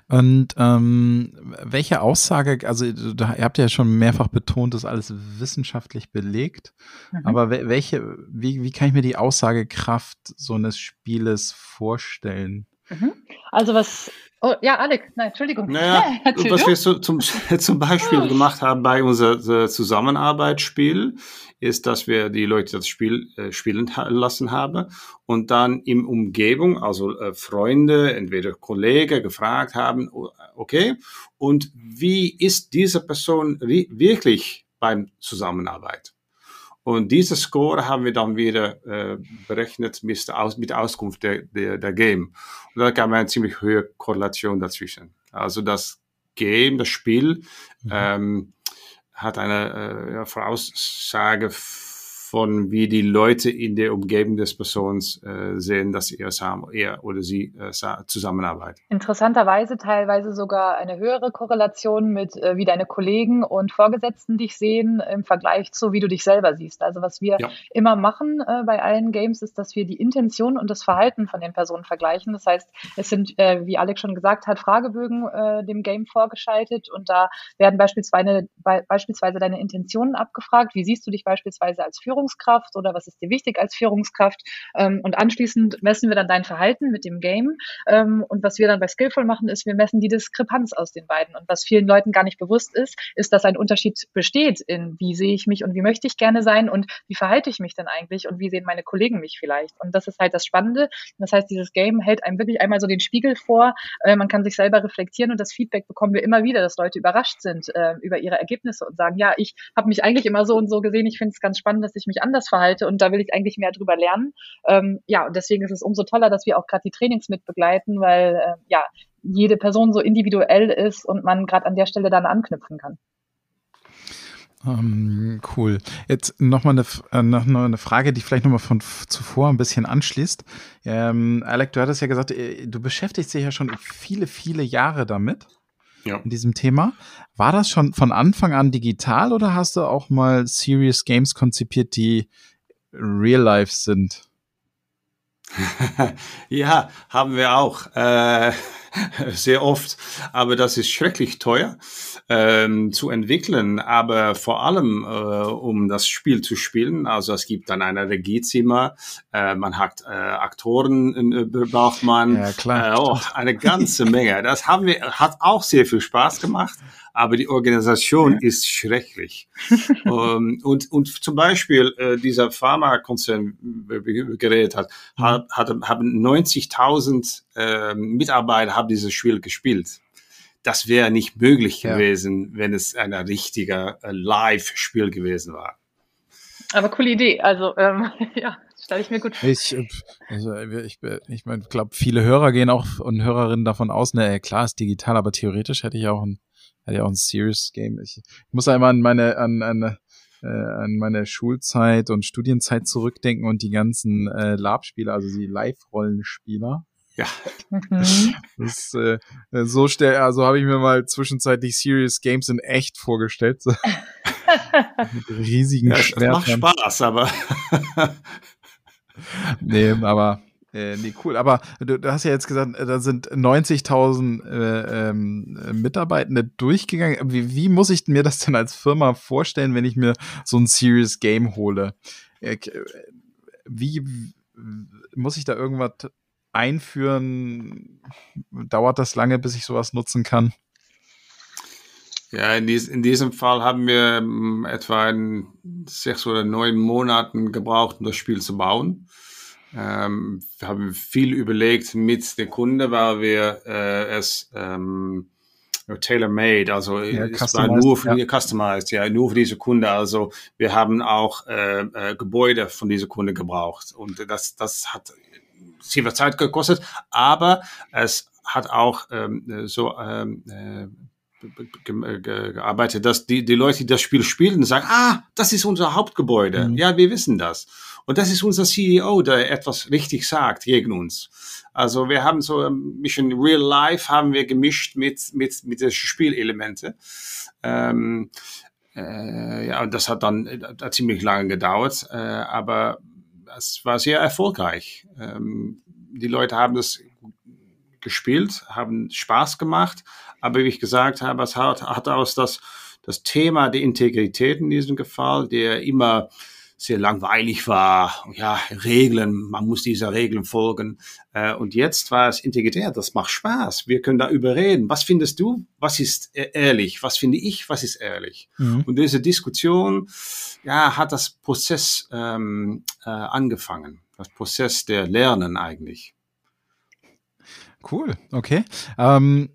Und ähm, welche Aussage, also da, ihr habt ja schon mehrfach betont, das ist alles wissenschaftlich belegt, mhm. aber welche, wie, wie kann ich mir die Aussagekraft so eines Spieles vorstellen? Mhm. Also was Oh, ja, Alex, nein, Entschuldigung. Naja, was wir so zum, zum Beispiel oh. gemacht haben bei unser Zusammenarbeitsspiel, ist, dass wir die Leute das Spiel äh, spielen lassen haben und dann im Umgebung, also äh, Freunde, entweder Kollegen, gefragt haben, okay, und wie ist diese Person wirklich beim Zusammenarbeit? Und diese Score haben wir dann wieder äh, berechnet mit, Aus, mit Auskunft der, der, der Game. Und da es eine ziemlich hohe Korrelation dazwischen. Also das Game, das Spiel, mhm. ähm, hat eine äh, Voraussage von wie die Leute in der Umgebung des Persons äh, sehen, dass er, er oder sie äh, zusammenarbeiten. Interessanterweise teilweise sogar eine höhere Korrelation mit, äh, wie deine Kollegen und Vorgesetzten dich sehen im Vergleich zu, wie du dich selber siehst. Also was wir ja. immer machen äh, bei allen Games ist, dass wir die Intention und das Verhalten von den Personen vergleichen. Das heißt, es sind, äh, wie Alex schon gesagt hat, Fragebögen äh, dem Game vorgeschaltet und da werden beispielsweise, be beispielsweise deine Intentionen abgefragt. Wie siehst du dich beispielsweise als Führungskraft? Führungskraft oder was ist dir wichtig als Führungskraft. Ähm, und anschließend messen wir dann dein Verhalten mit dem Game. Ähm, und was wir dann bei Skillful machen, ist, wir messen die Diskrepanz aus den beiden. Und was vielen Leuten gar nicht bewusst ist, ist, dass ein Unterschied besteht in, wie sehe ich mich und wie möchte ich gerne sein und wie verhalte ich mich denn eigentlich und wie sehen meine Kollegen mich vielleicht. Und das ist halt das Spannende. Das heißt, dieses Game hält einem wirklich einmal so den Spiegel vor. Äh, man kann sich selber reflektieren und das Feedback bekommen wir immer wieder, dass Leute überrascht sind äh, über ihre Ergebnisse und sagen, ja, ich habe mich eigentlich immer so und so gesehen. Ich finde es ganz spannend, dass ich mich anders verhalte und da will ich eigentlich mehr drüber lernen. Ähm, ja, und deswegen ist es umso toller, dass wir auch gerade die Trainings mit begleiten, weil äh, ja, jede Person so individuell ist und man gerade an der Stelle dann anknüpfen kann. Um, ähm, cool. Jetzt nochmal eine, äh, noch eine Frage, die vielleicht nochmal von zuvor ein bisschen anschließt. Ähm, Alec, du hattest ja gesagt, äh, du beschäftigst dich ja schon viele, viele Jahre damit. Ja. In diesem Thema. War das schon von Anfang an digital oder hast du auch mal Serious Games konzipiert, die real life sind? ja, haben wir auch. Äh, sehr oft. Aber das ist schrecklich teuer ähm, zu entwickeln. Aber vor allem, äh, um das Spiel zu spielen. Also es gibt dann ein Regiezimmer, äh, man hat äh, Aktoren, äh, braucht man. Ja, klar. Äh, oh, eine ganze Menge. Das haben wir, hat auch sehr viel Spaß gemacht aber die Organisation ist schrecklich. um, ähm, und, und zum Beispiel äh, dieser Pharmakonzern, äh, geredet hat, mhm. hat, hat haben 90.000 äh, Mitarbeiter haben dieses Spiel gespielt. Das wäre nicht möglich ja. gewesen, wenn es ein richtiger äh, Live-Spiel gewesen war. Aber coole Idee. Also ähm, ja, stelle ich mir gut vor. Ich, äh, also ich, ich meine, glaube, viele Hörer gehen auch und Hörerinnen davon aus, ne, klar ist digital, aber theoretisch hätte ich auch ein hat ja auch ein Serious Game. Ich, ich muss einmal an meine, an, an, äh, an meine Schulzeit und Studienzeit zurückdenken und die ganzen äh, Lab-Spieler, also die Live-Rollenspieler. Ja. Mhm. Das, äh, so stell, also habe ich mir mal zwischenzeitlich Serious Games in echt vorgestellt. So. Mit riesigen ja, Schwertern. Macht Spaß, aber. nee, aber äh, nee, cool. Aber du, du, hast ja jetzt gesagt, äh, da sind 90.000 äh, ähm, Mitarbeitende durchgegangen. Wie, wie muss ich mir das denn als Firma vorstellen, wenn ich mir so ein Serious Game hole? Äh, wie muss ich da irgendwas einführen? Dauert das lange, bis ich sowas nutzen kann? Ja, in, dies, in diesem Fall haben wir ähm, etwa sechs oder neun Monaten gebraucht, um das Spiel zu bauen. Ähm, wir haben viel überlegt mit dem Kunde, weil wir äh, es ähm, tailor-made, also ja, es war nur für ja. customized, ja, nur für diese Kunde. Also wir haben auch äh, äh, Gebäude von dieser Kunde gebraucht und das, das hat viel Zeit gekostet, aber es hat auch ähm, so ähm, äh, gearbeitet, dass die, die Leute, die das Spiel spielen, sagen, ah, das ist unser Hauptgebäude. Mhm. Ja, wir wissen das. Und das ist unser CEO, der etwas richtig sagt gegen uns. Also wir haben so ein bisschen Real Life haben wir gemischt mit, mit, mit den Spielelemente. Ähm, äh, ja, und das hat dann äh, ziemlich lange gedauert, äh, aber es war sehr erfolgreich. Ähm, die Leute haben das gespielt, haben Spaß gemacht, aber wie ich gesagt habe, es hat, hat aus das, das Thema der Integrität in diesem Fall, der immer sehr langweilig war. Ja, Regeln, man muss dieser Regeln folgen. Äh, und jetzt war es integriert, das macht Spaß. Wir können da überreden. Was findest du? Was ist e-, ehrlich? Was finde ich? Was ist ehrlich? Mhm. Und diese Diskussion, ja, hat das Prozess ähm, äh, angefangen. Das Prozess der Lernen eigentlich. Cool, okay. Ähm,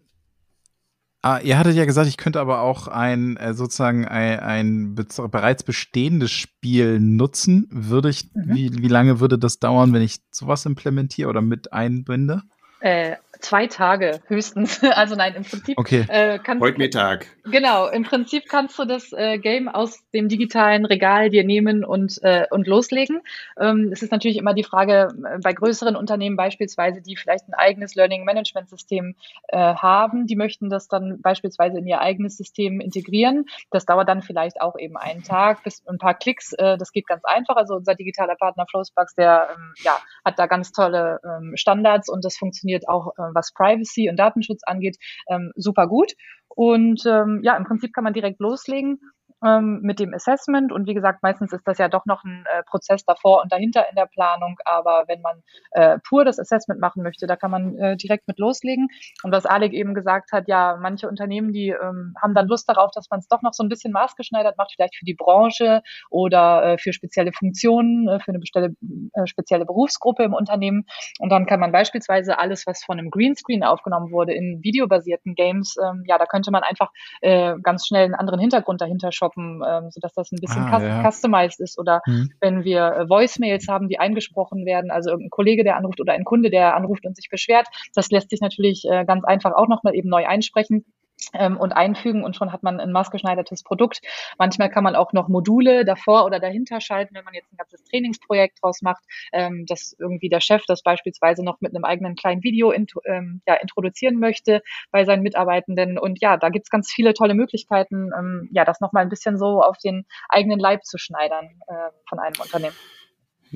Ah, ihr hattet ja gesagt, ich könnte aber auch ein äh, sozusagen ein, ein bereits bestehendes Spiel nutzen. Würde ich, mhm. wie, wie lange würde das dauern, wenn ich sowas implementiere oder mit einbinde? Äh, zwei Tage höchstens. Also nein, im Prinzip. Okay. Äh, kannst, Heute Mittag. Genau, im Prinzip kannst du das äh, Game aus dem digitalen Regal dir nehmen und, äh, und loslegen. Ähm, es ist natürlich immer die Frage, äh, bei größeren Unternehmen beispielsweise, die vielleicht ein eigenes Learning Management System äh, haben, die möchten das dann beispielsweise in ihr eigenes System integrieren. Das dauert dann vielleicht auch eben einen Tag bis ein paar Klicks. Äh, das geht ganz einfach. Also unser digitaler Partner Flowsbugs, der ähm, ja, hat da ganz tolle ähm, Standards und das funktioniert auch äh, was Privacy und Datenschutz angeht, ähm, super gut. Und ähm, ja, im Prinzip kann man direkt loslegen. Ähm, mit dem Assessment. Und wie gesagt, meistens ist das ja doch noch ein äh, Prozess davor und dahinter in der Planung. Aber wenn man äh, pur das Assessment machen möchte, da kann man äh, direkt mit loslegen. Und was Alec eben gesagt hat, ja, manche Unternehmen, die ähm, haben dann Lust darauf, dass man es doch noch so ein bisschen maßgeschneidert macht, vielleicht für die Branche oder äh, für spezielle Funktionen, äh, für eine bestelle, äh, spezielle Berufsgruppe im Unternehmen. Und dann kann man beispielsweise alles, was von einem Greenscreen aufgenommen wurde, in videobasierten Games, ähm, ja, da könnte man einfach ganz schnell einen anderen Hintergrund dahinter shoppen, ähm, sodass das ein bisschen ah, ja. customized ist. Oder hm. wenn wir äh, Voicemails haben, die eingesprochen werden, also irgendein Kollege, der anruft oder ein Kunde, der anruft und sich beschwert, das lässt sich natürlich äh, ganz einfach auch nochmal eben neu einsprechen und einfügen und schon hat man ein maßgeschneidertes Produkt. Manchmal kann man auch noch Module davor oder dahinter schalten, wenn man jetzt ein ganzes Trainingsprojekt draus macht, ähm, dass irgendwie der Chef das beispielsweise noch mit einem eigenen kleinen Video int ähm, ja, introduzieren möchte bei seinen Mitarbeitenden. Und ja, da gibt's ganz viele tolle Möglichkeiten, ähm, ja, das nochmal ein bisschen so auf den eigenen Leib zu schneidern äh, von einem Unternehmen.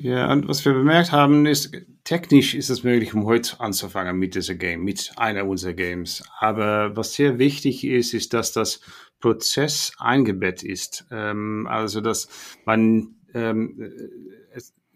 Ja, und was wir bemerkt haben, ist, technisch ist es möglich, um heute anzufangen mit dieser Game, mit einer unserer Games. Aber was sehr wichtig ist, ist, dass das Prozess eingebettet ist. Ähm, also, dass man ähm,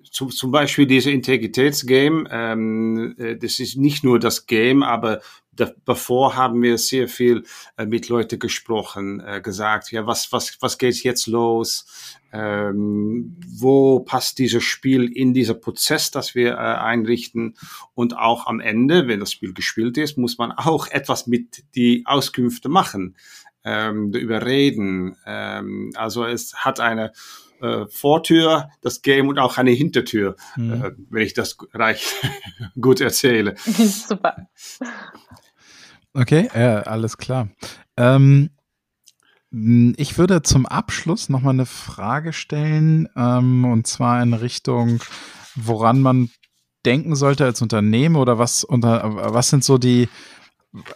zum, zum Beispiel diese Integritätsgame, ähm, äh, das ist nicht nur das Game, aber davor haben wir sehr viel äh, mit Leuten gesprochen, äh, gesagt, ja, was, was, was geht jetzt los? Ähm, wo passt dieses Spiel in dieser Prozess, das wir äh, einrichten? Und auch am Ende, wenn das Spiel gespielt ist, muss man auch etwas mit die Auskünfte machen, ähm, überreden. Ähm, also es hat eine äh, Vortür, das Game und auch eine Hintertür, mhm. äh, wenn ich das reich gut erzähle. Super. Okay, äh, alles klar. Ähm, ich würde zum Abschluss noch mal eine Frage stellen, ähm, und zwar in Richtung, woran man denken sollte als Unternehmen oder was unter, was sind so die,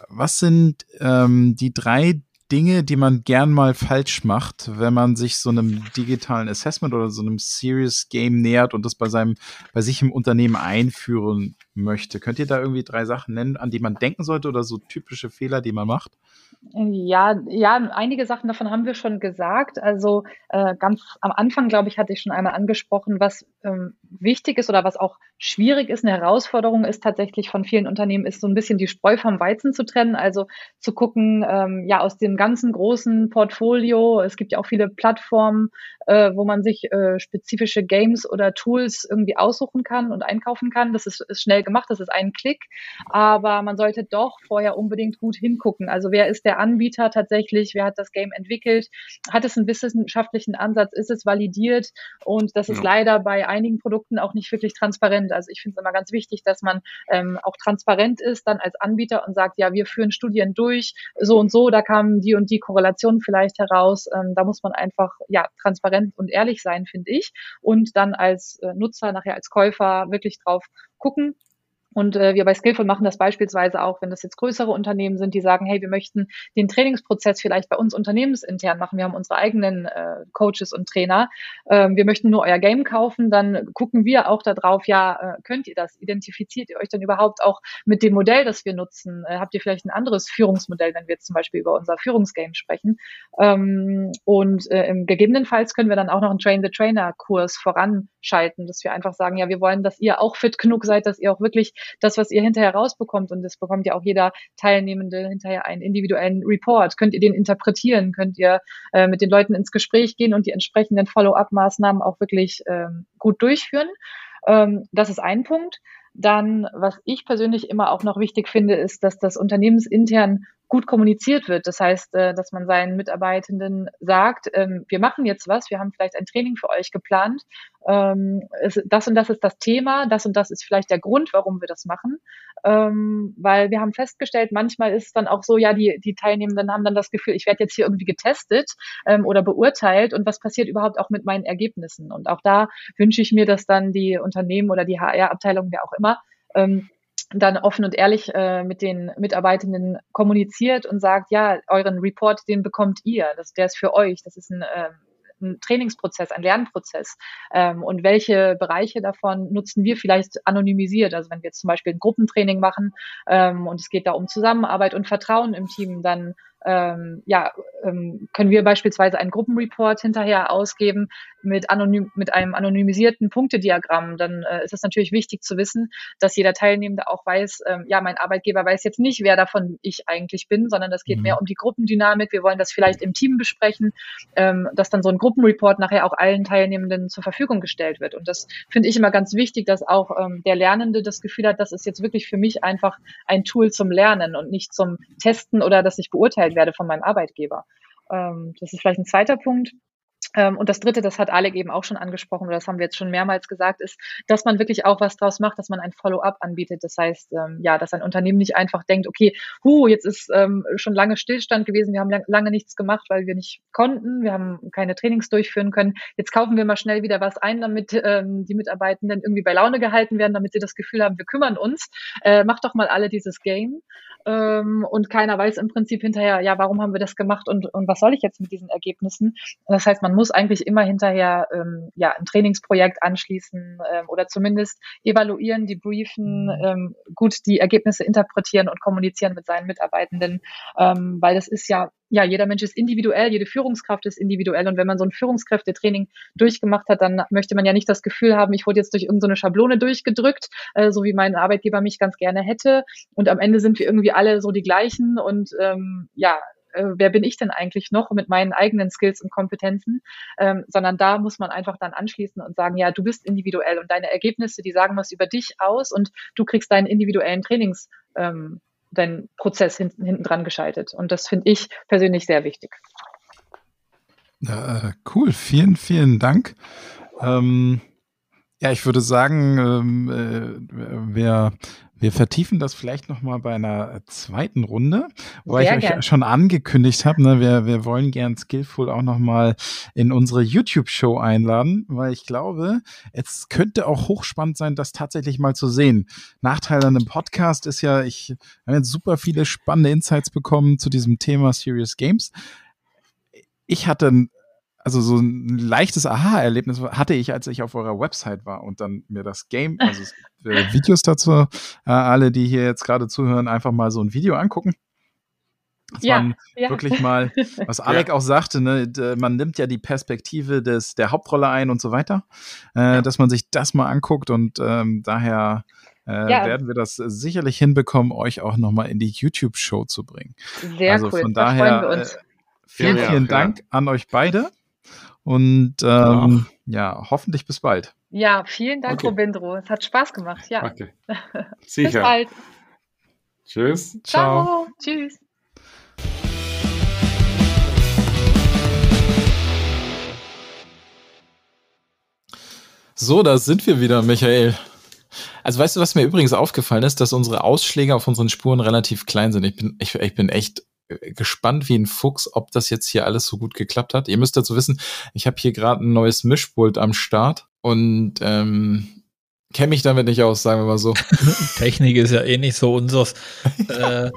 was sind ähm, die drei Dinge, die man gern mal falsch macht, wenn man sich so einem digitalen Assessment oder so einem Serious Game nähert und das bei seinem, bei sich im Unternehmen einführen möchte? Könnt ihr da irgendwie drei Sachen nennen, an die man denken sollte oder so typische Fehler, die man macht? Ja, ja, einige Sachen davon haben wir schon gesagt. Also äh, ganz am Anfang, glaube ich, hatte ich schon einmal angesprochen, was ähm, wichtig ist oder was auch schwierig ist, eine Herausforderung ist tatsächlich von vielen Unternehmen, ist so ein bisschen die Spreu vom Weizen zu trennen. Also zu gucken, ähm, ja, aus dem ganzen großen Portfolio, es gibt ja auch viele Plattformen, äh, wo man sich äh, spezifische Games oder Tools irgendwie aussuchen kann und einkaufen kann. Das ist, ist schnell gemacht, das ist ein Klick, aber man sollte doch vorher unbedingt gut hingucken. Also wer ist der Anbieter tatsächlich, wer hat das Game entwickelt, hat es einen wissenschaftlichen Ansatz, ist es validiert und das ist ja. leider bei einigen Produkten auch nicht wirklich transparent. Also ich finde es immer ganz wichtig, dass man ähm, auch transparent ist dann als Anbieter und sagt, ja, wir führen Studien durch, so und so, da kamen die und die Korrelationen vielleicht heraus. Ähm, da muss man einfach ja transparent und ehrlich sein, finde ich. Und dann als äh, Nutzer, nachher als Käufer wirklich drauf gucken, und äh, wir bei Skillful machen das beispielsweise auch, wenn das jetzt größere Unternehmen sind, die sagen, hey, wir möchten den Trainingsprozess vielleicht bei uns unternehmensintern machen. Wir haben unsere eigenen äh, Coaches und Trainer. Ähm, wir möchten nur euer Game kaufen. Dann gucken wir auch darauf, ja, äh, könnt ihr das? Identifiziert ihr euch dann überhaupt auch mit dem Modell, das wir nutzen? Äh, habt ihr vielleicht ein anderes Führungsmodell, wenn wir jetzt zum Beispiel über unser Führungsgame sprechen? Ähm, und äh, gegebenenfalls können wir dann auch noch einen Train-the-Trainer-Kurs voranschalten, dass wir einfach sagen, ja, wir wollen, dass ihr auch fit genug seid, dass ihr auch wirklich das, was ihr hinterher rausbekommt, und das bekommt ja auch jeder Teilnehmende hinterher einen individuellen Report, könnt ihr den interpretieren, könnt ihr äh, mit den Leuten ins Gespräch gehen und die entsprechenden Follow-up-Maßnahmen auch wirklich ähm, gut durchführen. Ähm, das ist ein Punkt. Dann, was ich persönlich immer auch noch wichtig finde, ist, dass das unternehmensintern gut kommuniziert wird. Das heißt, äh, dass man seinen Mitarbeitenden sagt, ähm, wir machen jetzt was, wir haben vielleicht ein Training für euch geplant. Ähm, das und das ist das Thema, das und das ist vielleicht der Grund, warum wir das machen. Ähm, weil wir haben festgestellt, manchmal ist es dann auch so, ja, die, die Teilnehmenden haben dann das Gefühl, ich werde jetzt hier irgendwie getestet oder beurteilt und was passiert überhaupt auch mit meinen Ergebnissen. Und auch da wünsche ich mir, dass dann die Unternehmen oder die HR-Abteilung, wer auch immer, dann offen und ehrlich äh, mit den Mitarbeitenden kommuniziert und sagt, ja, euren Report, den bekommt ihr, das, der ist für euch, das ist ein, äh, ein Trainingsprozess, ein Lernprozess. Ähm, und welche Bereiche davon nutzen wir vielleicht anonymisiert. Also wenn wir jetzt zum Beispiel ein Gruppentraining machen ähm, und es geht da um Zusammenarbeit und Vertrauen im Team, dann ähm, ja, ähm, können wir beispielsweise einen Gruppenreport hinterher ausgeben mit, anonym, mit einem anonymisierten Punktediagramm. Dann äh, ist es natürlich wichtig zu wissen, dass jeder Teilnehmende auch weiß, ähm, ja, mein Arbeitgeber weiß jetzt nicht, wer davon ich eigentlich bin, sondern das geht mhm. mehr um die Gruppendynamik. Wir wollen das vielleicht im Team besprechen, ähm, dass dann so ein Gruppenreport nachher auch allen Teilnehmenden zur Verfügung gestellt wird. Und das finde ich immer ganz wichtig, dass auch ähm, der Lernende das Gefühl hat, das ist jetzt wirklich für mich einfach ein Tool zum Lernen und nicht zum Testen oder dass ich beurteilt werde von meinem Arbeitgeber. Ähm, das ist vielleicht ein zweiter Punkt. Ähm, und das Dritte, das hat Alec eben auch schon angesprochen, oder das haben wir jetzt schon mehrmals gesagt, ist, dass man wirklich auch was draus macht, dass man ein Follow-up anbietet. Das heißt, ähm, ja, dass ein Unternehmen nicht einfach denkt, okay, hu, jetzt ist ähm, schon lange Stillstand gewesen, wir haben lang, lange nichts gemacht, weil wir nicht konnten, wir haben keine Trainings durchführen können. Jetzt kaufen wir mal schnell wieder was ein, damit die Mitarbeitenden irgendwie bei Laune gehalten werden, damit sie das Gefühl haben, wir kümmern uns. Äh, macht doch mal alle dieses Game. Und keiner weiß im Prinzip hinterher, ja, warum haben wir das gemacht und, und was soll ich jetzt mit diesen Ergebnissen? Das heißt, man muss eigentlich immer hinterher ähm, ja, ein Trainingsprojekt anschließen ähm, oder zumindest evaluieren, debriefen, mhm. ähm, gut die Ergebnisse interpretieren und kommunizieren mit seinen Mitarbeitenden, ähm, weil das ist ja ja, jeder Mensch ist individuell, jede Führungskraft ist individuell. Und wenn man so ein Führungskräftetraining durchgemacht hat, dann möchte man ja nicht das Gefühl haben, ich wurde jetzt durch irgendeine Schablone durchgedrückt, äh, so wie mein Arbeitgeber mich ganz gerne hätte. Und am Ende sind wir irgendwie alle so die gleichen. Und ähm, ja, äh, wer bin ich denn eigentlich noch mit meinen eigenen Skills und Kompetenzen, ähm, sondern da muss man einfach dann anschließen und sagen, ja, du bist individuell und deine Ergebnisse, die sagen was über dich aus und du kriegst deinen individuellen Trainings, ähm, deinen Prozess hinten, hinten dran geschaltet. Und das finde ich persönlich sehr wichtig. Ja, äh, cool, vielen, vielen Dank. Ähm, ja, ich würde sagen, ähm, äh, wer wir vertiefen das vielleicht nochmal bei einer zweiten Runde, weil ich gern. euch schon angekündigt habe, ne, wir, wir wollen gern Skillful auch nochmal in unsere YouTube-Show einladen, weil ich glaube, es könnte auch hochspannend sein, das tatsächlich mal zu sehen. Nachteil an einem Podcast ist ja, ich habe jetzt super viele spannende Insights bekommen zu diesem Thema Serious Games. Ich hatte also so ein leichtes Aha-Erlebnis hatte ich, als ich auf eurer Website war und dann mir das Game, also äh, Videos dazu, äh, alle, die hier jetzt gerade zuhören, einfach mal so ein Video angucken. Das ja, man ja. wirklich mal, was Alec ja. auch sagte, ne, man nimmt ja die Perspektive des, der Hauptrolle ein und so weiter, äh, ja. dass man sich das mal anguckt und ähm, daher äh, werden wir das sicherlich hinbekommen, euch auch nochmal in die YouTube-Show zu bringen. Sehr also cool. von daher äh, vielen, vielen Dank an euch beide. Und ähm, ja. ja. hoffentlich bis bald. Ja, vielen Dank, okay. Robindro. Es hat Spaß gemacht. Ja. Okay. Sicher. bis bald. Tschüss. Ciao. Ciao. Tschüss. So, da sind wir wieder, Michael. Also weißt du, was mir übrigens aufgefallen ist, dass unsere Ausschläge auf unseren Spuren relativ klein sind. Ich bin, ich, ich bin echt gespannt wie ein Fuchs, ob das jetzt hier alles so gut geklappt hat. Ihr müsst dazu wissen, ich habe hier gerade ein neues Mischpult am Start und ähm, kenne mich damit nicht aus, sagen wir mal so. Technik ist ja eh nicht so unseres. äh,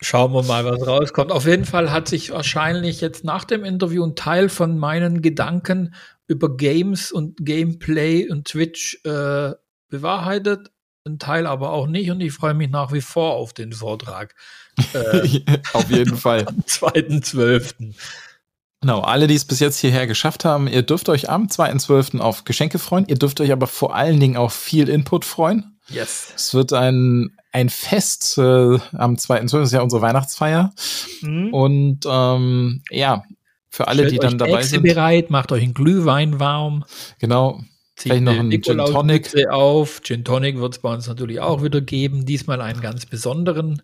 schauen wir mal, was rauskommt. Auf jeden Fall hat sich wahrscheinlich jetzt nach dem Interview ein Teil von meinen Gedanken über Games und Gameplay und Twitch äh, bewahrheitet, ein Teil aber auch nicht und ich freue mich nach wie vor auf den Vortrag. Äh, Auf jeden Fall. Am 2.12. Genau, alle, die es bis jetzt hierher geschafft haben, ihr dürft euch am 2.12. auf Geschenke freuen. Ihr dürft euch aber vor allen Dingen auf viel Input freuen. Yes. Es wird ein, ein Fest äh, am 2.12. Das ist ja unsere Weihnachtsfeier. Mhm. Und ähm, ja, für alle, Stellt die dann dabei Echse sind. bereit, macht euch einen Glühwein warm. Genau. Vielleicht noch einen Gin Tonic. auf. Gin Tonic wird es bei uns natürlich auch wieder geben. Diesmal einen ganz besonderen.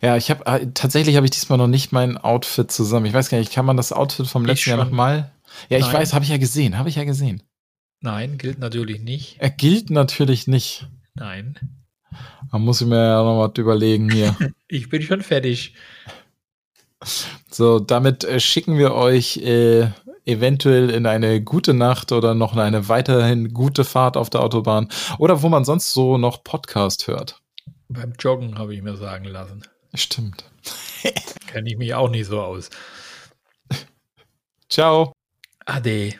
Ja, ich habe äh, tatsächlich habe ich diesmal noch nicht mein Outfit zusammen. Ich weiß gar nicht, kann man das Outfit vom letzten Jahr nochmal? Ja, ich Nein. weiß, habe ich ja gesehen, habe ich ja gesehen. Nein, gilt natürlich nicht. Er gilt natürlich nicht. Nein. Man muss mir ja noch was überlegen hier. ich bin schon fertig. So, damit äh, schicken wir euch äh, eventuell in eine gute Nacht oder noch in eine weiterhin gute Fahrt auf der Autobahn oder wo man sonst so noch Podcast hört. Beim Joggen habe ich mir sagen lassen. Stimmt. Kenne ich mich auch nicht so aus. Ciao. Ade.